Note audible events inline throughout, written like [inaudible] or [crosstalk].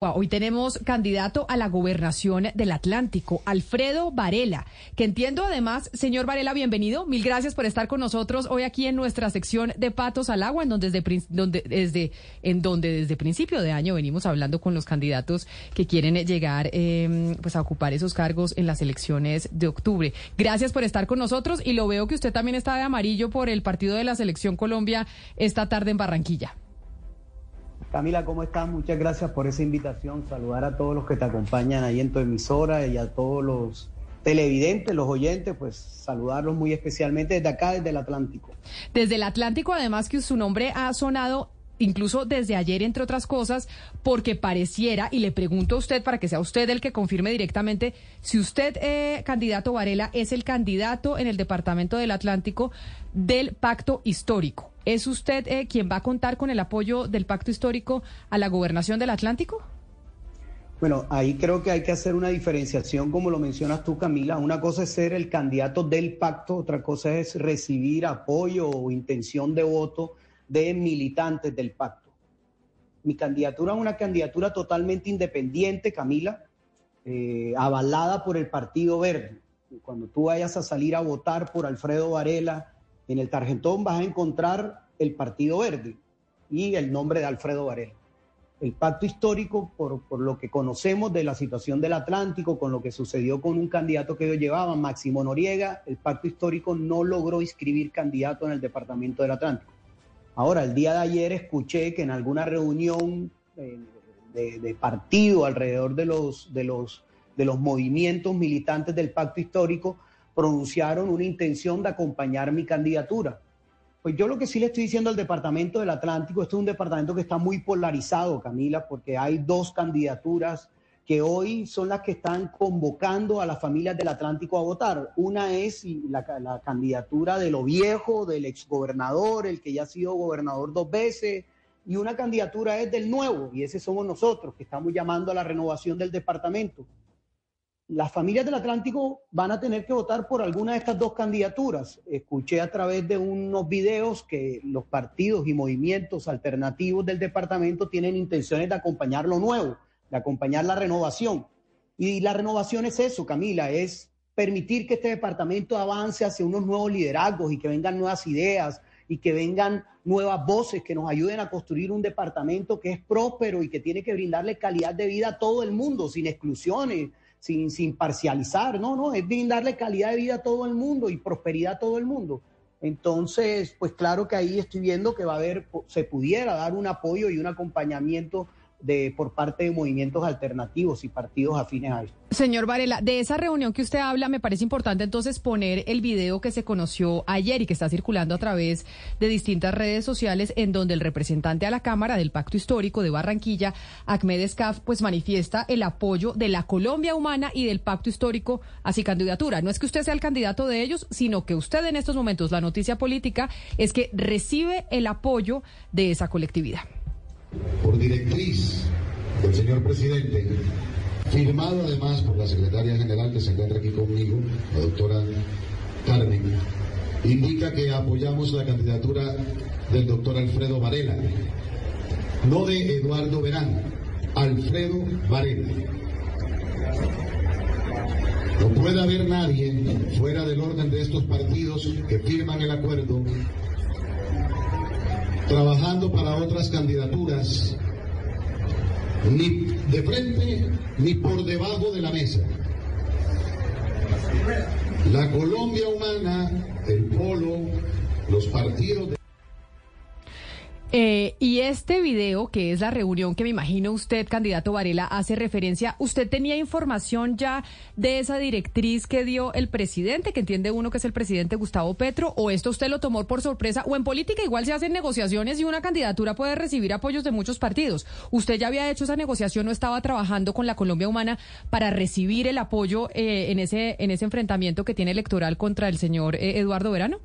Hoy tenemos candidato a la gobernación del Atlántico, Alfredo Varela, que entiendo además, señor Varela, bienvenido. Mil gracias por estar con nosotros hoy aquí en nuestra sección de Patos al Agua, en donde desde, en donde desde principio de año venimos hablando con los candidatos que quieren llegar eh, pues a ocupar esos cargos en las elecciones de octubre. Gracias por estar con nosotros y lo veo que usted también está de amarillo por el partido de la Selección Colombia esta tarde en Barranquilla. Camila, ¿cómo estás? Muchas gracias por esa invitación. Saludar a todos los que te acompañan ahí en tu emisora y a todos los televidentes, los oyentes, pues saludarlos muy especialmente desde acá, desde el Atlántico. Desde el Atlántico, además que su nombre ha sonado incluso desde ayer, entre otras cosas, porque pareciera, y le pregunto a usted para que sea usted el que confirme directamente, si usted, eh, candidato Varela, es el candidato en el Departamento del Atlántico del Pacto Histórico. ¿Es usted eh, quien va a contar con el apoyo del Pacto Histórico a la gobernación del Atlántico? Bueno, ahí creo que hay que hacer una diferenciación, como lo mencionas tú, Camila. Una cosa es ser el candidato del pacto, otra cosa es recibir apoyo o intención de voto de militantes del pacto. Mi candidatura es una candidatura totalmente independiente, Camila, eh, avalada por el Partido Verde. Cuando tú vayas a salir a votar por Alfredo Varela en el tarjetón vas a encontrar el Partido Verde y el nombre de Alfredo Varela. El pacto histórico, por, lo que conocemos de la situación del Atlántico, con lo que sucedió con un candidato que ellos llevaban, Máximo Noriega, el pacto histórico no logró inscribir candidato en el departamento del Atlántico. Ahora, el día de ayer escuché que en alguna reunión eh, de, partido alrededor de los, de, los, de los movimientos militantes del pacto histórico pronunciaron una intención de acompañar mi candidatura. Pues yo lo que sí le estoy diciendo al Departamento del Atlántico, esto es un departamento que está muy polarizado, Camila, porque hay dos candidaturas que hoy son las que están convocando a las familias del Atlántico a votar. Una es la, candidatura de lo viejo, del exgobernador, el que ya ha sido gobernador dos veces, y una candidatura es del nuevo, y ese somos nosotros, que estamos llamando a la renovación del departamento. Las familias del Atlántico van a tener que votar por alguna de estas dos candidaturas. Escuché a través de unos videos que los partidos y movimientos alternativos del departamento tienen intenciones de acompañar lo nuevo de acompañar la renovación. Y la renovación es eso, Camila, es permitir que este departamento avance hacia unos nuevos liderazgos y que vengan nuevas ideas y que vengan nuevas voces que nos ayuden a construir un departamento que es próspero y que tiene que brindarle calidad de vida a todo el mundo, sin exclusiones, sin, sin parcializar, no, no, es brindarle calidad de vida a todo el mundo y prosperidad a todo el mundo. Entonces, pues claro que ahí estoy viendo que va a haber, se pudiera dar un apoyo y un acompañamiento de, por parte de movimientos alternativos y partidos afines a esto. Señor Varela, de esa reunión que usted habla, me parece importante entonces poner el video que se conoció ayer y que está circulando a través de distintas redes sociales, en donde el representante a la Cámara del Pacto Histórico de Barranquilla, Ahmed Escaf, pues manifiesta el apoyo de la Colombia Humana y del Pacto Histórico a su candidatura. No es que usted sea el candidato de ellos, sino que usted en estos momentos, la noticia política es que recibe el apoyo de esa colectividad por directriz del señor presidente, firmado además por la secretaria general que se encuentra aquí conmigo, la doctora Carmen, indica que apoyamos la candidatura del doctor Alfredo Varela, no de Eduardo Verán, Alfredo Varela. No puede haber nadie fuera del orden de estos partidos que firman el acuerdo trabajando para otras candidaturas, ni de frente ni por debajo de la mesa. La Colombia humana, el polo, los partidos de eh, y este video, que es la reunión que me imagino usted, candidato Varela, hace referencia, ¿usted tenía información ya de esa directriz que dio el presidente, que entiende uno que es el presidente Gustavo Petro, o esto usted lo tomó por sorpresa? O en política igual se hacen negociaciones y una candidatura puede recibir apoyos de muchos partidos. ¿Usted ya había hecho esa negociación o estaba trabajando con la Colombia Humana para recibir el apoyo eh, en, ese, en ese enfrentamiento que tiene electoral contra el señor eh, Eduardo Verano?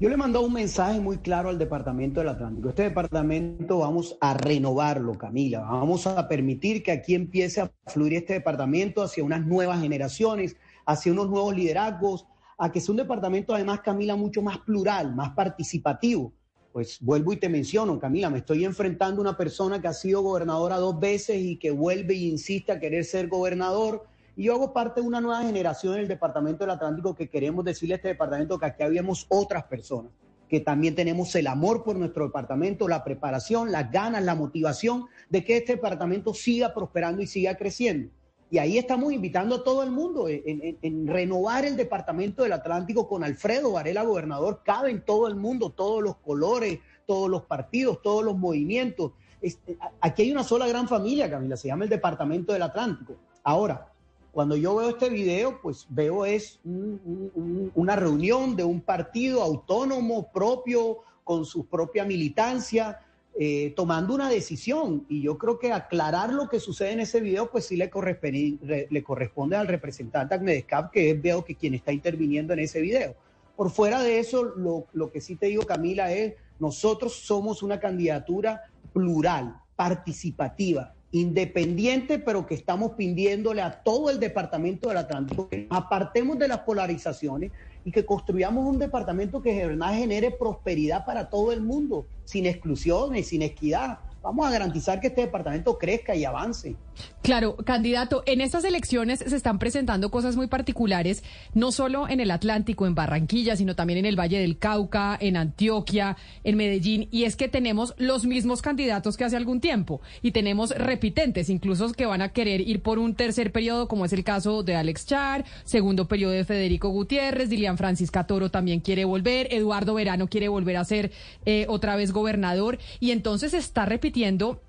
Yo le mandado un mensaje muy claro al Departamento del Atlántico. Este departamento vamos a renovarlo, Camila. Vamos a permitir que aquí empiece a fluir este departamento hacia unas nuevas generaciones, hacia unos nuevos liderazgos, a que sea un departamento además, Camila, mucho más plural, más participativo. pues vuelvo y te menciono, Camila, me estoy enfrentando a una persona que ha sido gobernadora dos veces y que vuelve y insiste a querer ser gobernador. Y yo hago parte de una nueva generación en el Departamento del Atlántico que queremos decirle a este departamento que aquí habíamos otras personas, que también tenemos el amor por nuestro departamento, la preparación, las ganas, la motivación de que este departamento siga prosperando y siga creciendo. Y ahí estamos invitando a todo el mundo en, renovar el Departamento del Atlántico con Alfredo Varela, gobernador. Cabe en todo el mundo, todos los colores, todos los partidos, todos los movimientos. Este, aquí hay una sola gran familia, Camila, se llama el Departamento del Atlántico. Ahora, cuando yo veo este video, pues veo es una reunión de un partido autónomo propio, con su propia militancia, eh, tomando una decisión. Y yo creo que aclarar lo que sucede en ese video, pues sí le corresponde, al representante Agmedescap, que es veo que quien está interviniendo en ese video. Por fuera de eso, lo, lo que sí te digo, Camila, es nosotros somos una candidatura plural, participativa, independiente, pero que estamos pidiéndole a todo el departamento del Atlántico que apartemos de las polarizaciones y que construyamos un departamento que de verdad genere prosperidad para todo el mundo, sin exclusiones, sin equidad. Vamos a garantizar que este departamento crezca y avance. Claro, candidato, en estas elecciones se están presentando cosas muy particulares, no solo en el Atlántico, en Barranquilla, sino también en el Valle del Cauca, en Antioquia, en Medellín, y es que tenemos los mismos candidatos que hace algún tiempo, y tenemos repitentes, incluso que van a querer ir por un tercer periodo, como es el caso de Alex Char, segundo periodo de Federico Gutiérrez, Dilian Francisca Toro también quiere volver, Eduardo Verano quiere volver a ser eh, otra vez gobernador, y entonces se está repitiendo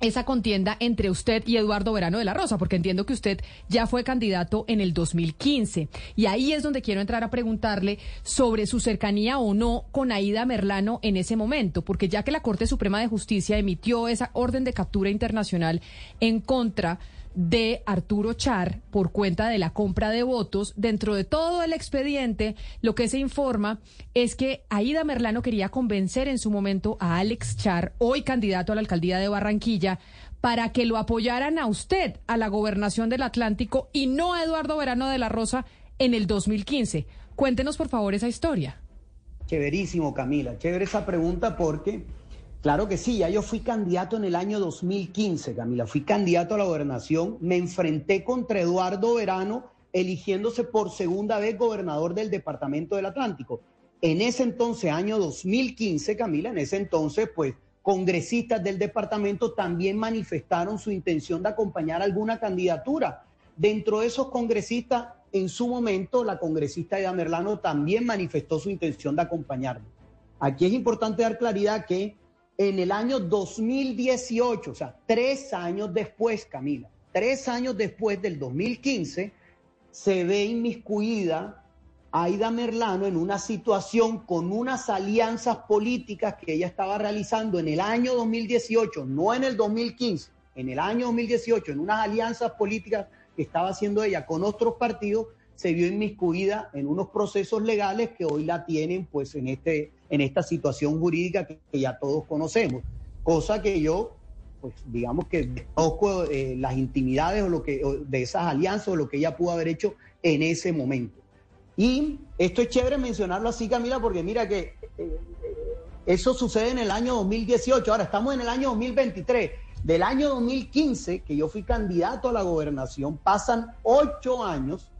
esa contienda entre usted y Eduardo Verano de la Rosa, porque entiendo que usted ya fue candidato en el 2015. Y ahí es donde quiero entrar a preguntarle sobre su cercanía o no con Aida Merlano en ese momento, porque ya que la Corte Suprema de Justicia emitió esa orden de captura internacional en contra Arturo Char por cuenta de la compra de votos. Dentro de todo el expediente, lo que se informa es que Aida Merlano quería convencer en su momento a Alex Char, hoy candidato a la alcaldía de Barranquilla, para que lo apoyaran a usted a la gobernación del Atlántico y no a Eduardo Verano de la Rosa en el 2015. Cuéntenos, por favor, esa historia. Chéverísimo, Camila. Chévere esa pregunta porque Claro que sí, ya yo fui candidato en el año 2015, Camila, fui candidato a la gobernación, me enfrenté contra Eduardo Verano, eligiéndose por segunda vez gobernador del Departamento del Atlántico. En ese entonces, año 2015, Camila, en ese entonces, pues congresistas del departamento también manifestaron su intención de acompañar alguna candidatura. Dentro de esos congresistas, en su momento, la congresista Eda Merlano también manifestó su intención de acompañarme. Aquí es importante dar claridad que en el año 2018, o sea, tres años después, Camila, tres años después del 2015, se ve inmiscuida Aida Merlano en una situación con unas alianzas políticas que ella estaba realizando en el año 2018, no en el 2015, en el año 2018, en unas alianzas políticas que estaba haciendo ella con otros partidos, se vio inmiscuida en unos procesos legales que hoy la tienen pues en este en esta situación jurídica que, ya todos conocemos. Cosa que yo, pues digamos que conozco eh, las intimidades o lo que, de esas alianzas o lo que ella pudo haber hecho en ese momento. Y esto es chévere mencionarlo así, Camila, porque mira que eh, eso sucede en el año 2018, ahora estamos en el año 2023. Del año 2015, que yo fui candidato a la gobernación, pasan ocho años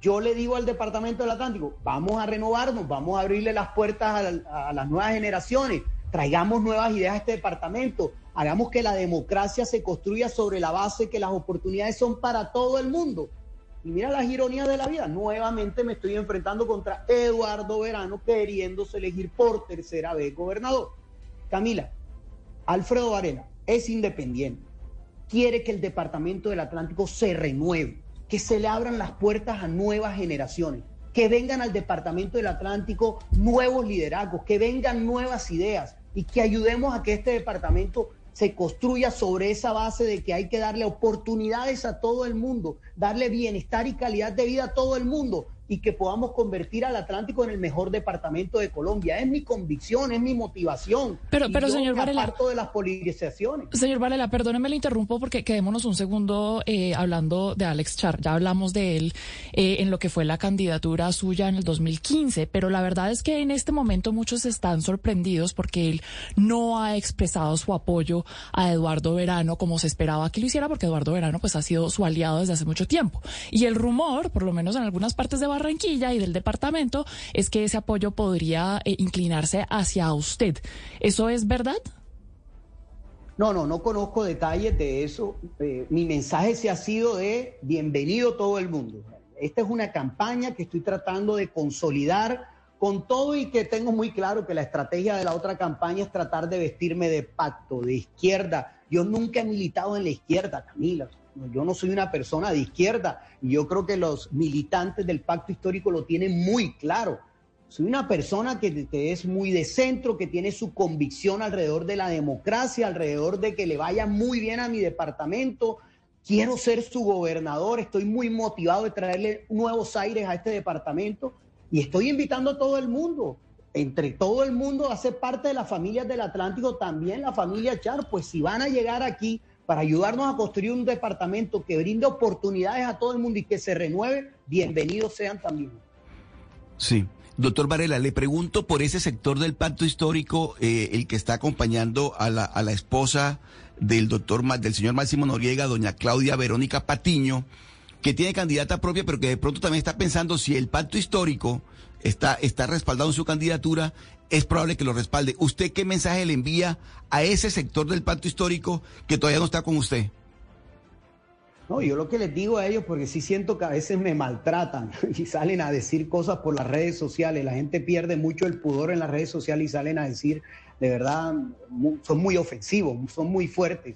yo le digo al Departamento del Atlántico, vamos a renovarnos, vamos a abrirle las puertas a, las nuevas generaciones, traigamos nuevas ideas a este departamento, hagamos que la democracia se construya sobre la base que las oportunidades son para todo el mundo. Y mira las ironías de la vida, nuevamente me estoy enfrentando contra Eduardo Verano queriéndose elegir por tercera vez gobernador. Camila, Alfredo Varela es independiente, quiere que el Departamento del Atlántico se renueve que se le abran las puertas a nuevas generaciones, que vengan al Departamento del Atlántico nuevos liderazgos, que vengan nuevas ideas y que ayudemos a que este departamento se construya sobre esa base de que hay que darle oportunidades a todo el mundo, darle bienestar y calidad de vida a todo el mundo y que podamos convertir al Atlántico en el mejor departamento de Colombia. Es mi convicción, es mi motivación. Pero, pero señor Varela. de las politizaciones. Señor Varela, perdóneme, le interrumpo porque quedémonos un segundo eh, hablando de Alex Char. Ya hablamos de él eh, en lo que fue la candidatura suya en el 2015, pero la verdad es que en este momento muchos están sorprendidos porque él no ha expresado su apoyo a Eduardo Verano como se esperaba que lo hiciera, porque Eduardo Verano pues ha sido su aliado desde hace mucho tiempo. Y el rumor, por lo menos en algunas partes de Barranquilla y del departamento, es que ese apoyo podría eh, inclinarse hacia usted. ¿Eso es verdad? No, no, no conozco detalles de eso. Eh, mi mensaje se ha sido de bienvenido todo el mundo. Esta es una campaña que estoy tratando de consolidar con todo y que tengo muy claro que la estrategia de la otra campaña es tratar de vestirme de pacto, de izquierda. Yo nunca he militado en la izquierda, Camila. Yo no soy una persona de izquierda y yo creo que los militantes del pacto histórico lo tienen muy claro. Soy una persona que, es muy de centro, que tiene su convicción alrededor de la democracia, alrededor de que le vaya muy bien a mi departamento. Quiero ser su gobernador, estoy muy motivado de traerle nuevos aires a este departamento y estoy invitando a todo el mundo, entre todo el mundo ser parte de las familias del Atlántico, también la familia Char, pues si van a llegar aquí para ayudarnos a construir un departamento que brinde oportunidades a todo el mundo y que se renueve, bienvenidos sean también. Sí. Doctor Varela, le pregunto por ese sector del pacto histórico, eh, el que está acompañando a la, a la esposa del doctor, del señor Máximo Noriega, doña Claudia Verónica Patiño, que tiene candidata propia, pero que de pronto también está pensando si el pacto histórico está, está respaldado en su candidatura, es probable que lo respalde. ¿Usted qué mensaje le envía a ese sector del pacto histórico que todavía no está con usted? No, yo lo que les digo a ellos, porque sí siento que a veces me maltratan [laughs] y salen a decir cosas por las redes sociales. La gente pierde mucho el pudor en las redes sociales y salen a decir, de verdad, son muy ofensivos, son muy fuertes.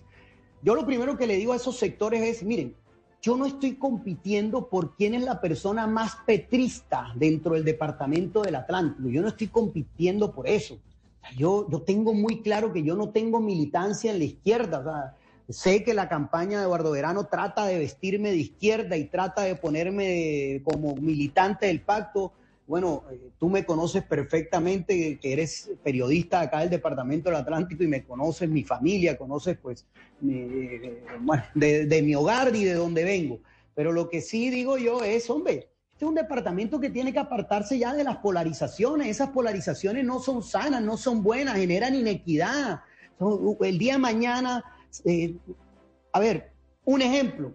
Yo lo primero que le digo a esos sectores es, miren, yo no estoy compitiendo por quién es la persona más petrista dentro del departamento del Atlántico. Yo no estoy compitiendo por eso. Yo, yo tengo muy claro que yo no tengo militancia en la izquierda. sé que la campaña de Eduardo Verano trata de vestirme de izquierda y trata de ponerme como militante del pacto bueno, eh, tú me conoces perfectamente, que eres periodista acá del Departamento del Atlántico y me conoces mi familia, conoces pues de, mi hogar y de donde vengo. Pero lo que sí digo yo es, hombre, este es un departamento que tiene que apartarse ya de las polarizaciones. Esas polarizaciones no son sanas, no son buenas, generan inequidad. El día de mañana, eh, a ver, un ejemplo,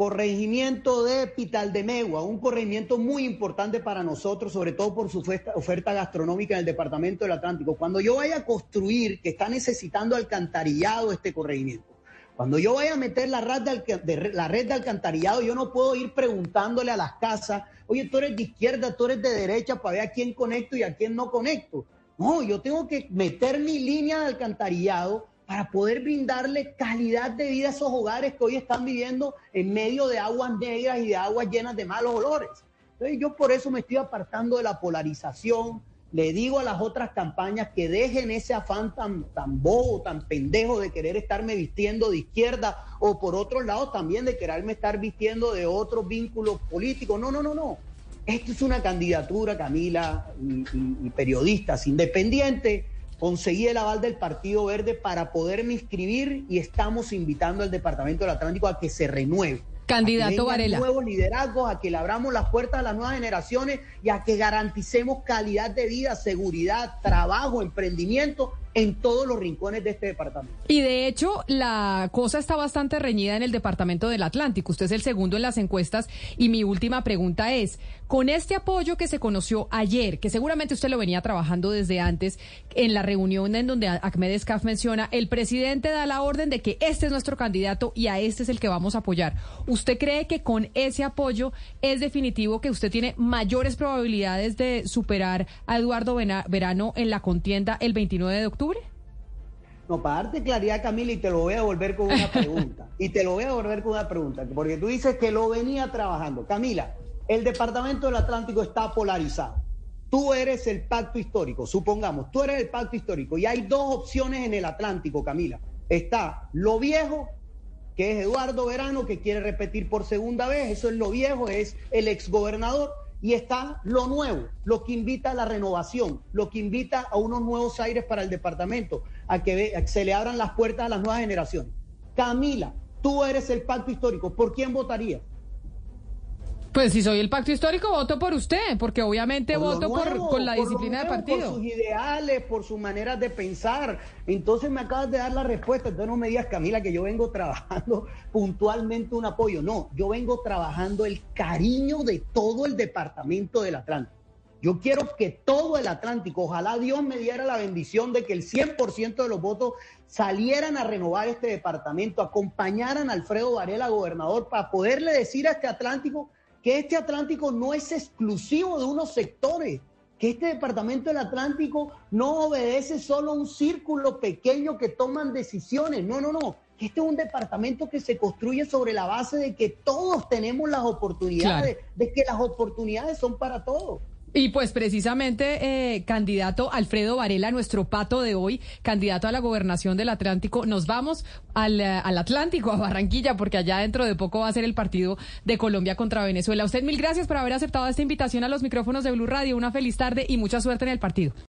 corregimiento de Pital de Megua, un corregimiento muy importante para nosotros, sobre todo por su oferta, gastronómica en el departamento del Atlántico. Cuando yo vaya a construir, que está necesitando alcantarillado este corregimiento, cuando yo vaya a meter la red, de, la red de alcantarillado, yo no puedo ir preguntándole a las casas, oye, tú eres de izquierda, tú eres de derecha, para ver a quién conecto y a quién no conecto. No, yo tengo que meter mi línea de alcantarillado para poder brindarle calidad de vida a esos hogares que hoy están viviendo en medio de aguas negras y de aguas llenas de malos olores. Entonces yo por eso me estoy apartando de la polarización. Le digo a las otras campañas que dejen ese afán tan, tan bobo, tan pendejo de querer estarme vistiendo de izquierda o por otro lado también de quererme estar vistiendo de otros vínculos políticos. No, no, no, no. Esto es una candidatura, Camila, y, y periodistas independientes conseguí el aval del Partido Verde para poderme inscribir y estamos invitando al Departamento del Atlántico a que se renueve. Candidato a que Varela. nuevos liderazgos, a que le abramos las puertas a las nuevas generaciones y a que garanticemos calidad de vida, seguridad, trabajo, emprendimiento en todos los rincones de este departamento. Y de hecho, la cosa está bastante reñida en el departamento del Atlántico. Usted es el segundo en las encuestas y mi última pregunta es, con este apoyo que se conoció ayer, que seguramente usted lo venía trabajando desde antes, en la reunión en donde Ahmed Escaf menciona, el presidente da la orden de que este es nuestro candidato y a este es el que vamos a apoyar. ¿Usted cree que con ese apoyo es definitivo que usted tiene mayores probabilidades de superar a Eduardo Verano en la contienda el 29 de octubre? No, para darte claridad, Camila, y te lo voy a volver con una [laughs] pregunta. y te lo voy a volver con una pregunta, porque tú dices que lo venía trabajando. Camila, el Departamento del Atlántico está polarizado. Tú eres el pacto histórico, supongamos, tú eres el pacto histórico y hay dos opciones en el Atlántico, Camila. Está lo viejo, que es Eduardo Verano, que quiere repetir por segunda vez, eso es lo viejo, es el exgobernador, y está lo nuevo, lo que invita a la renovación, lo que invita a unos nuevos aires para el departamento, a que, se le abran las puertas a las nuevas generaciones. Camila, tú eres el pacto histórico, ¿por quién votaría? Pues si soy el pacto histórico, voto por usted, porque obviamente voto por, la disciplina de partido. Por sus ideales, por sus maneras de pensar. Entonces me acabas de dar la respuesta. Entonces no me digas, Camila, que yo vengo trabajando [laughs] puntualmente un apoyo. No, yo vengo trabajando el cariño de todo el departamento del Atlántico. Yo quiero que todo el Atlántico, ojalá Dios me diera la bendición de que el 100% de los votos salieran a renovar este departamento, acompañaran a Alfredo Varela, gobernador, para poderle decir a este Atlántico que este Atlántico no es exclusivo de unos sectores, que este departamento del Atlántico no obedece solo a un círculo pequeño que toman decisiones, no, no, no, que este es un departamento que se construye sobre la base de que todos tenemos las oportunidades, de que las oportunidades son para todos. Y pues precisamente, eh, candidato Alfredo Varela, nuestro pato de hoy, candidato a la gobernación del Atlántico, nos vamos al, eh, al, Atlántico, a Barranquilla, porque allá dentro de poco va a ser el partido de Colombia contra Venezuela. usted mil gracias por haber aceptado esta invitación a los micrófonos de Blue Radio. Una feliz tarde y mucha suerte en el partido.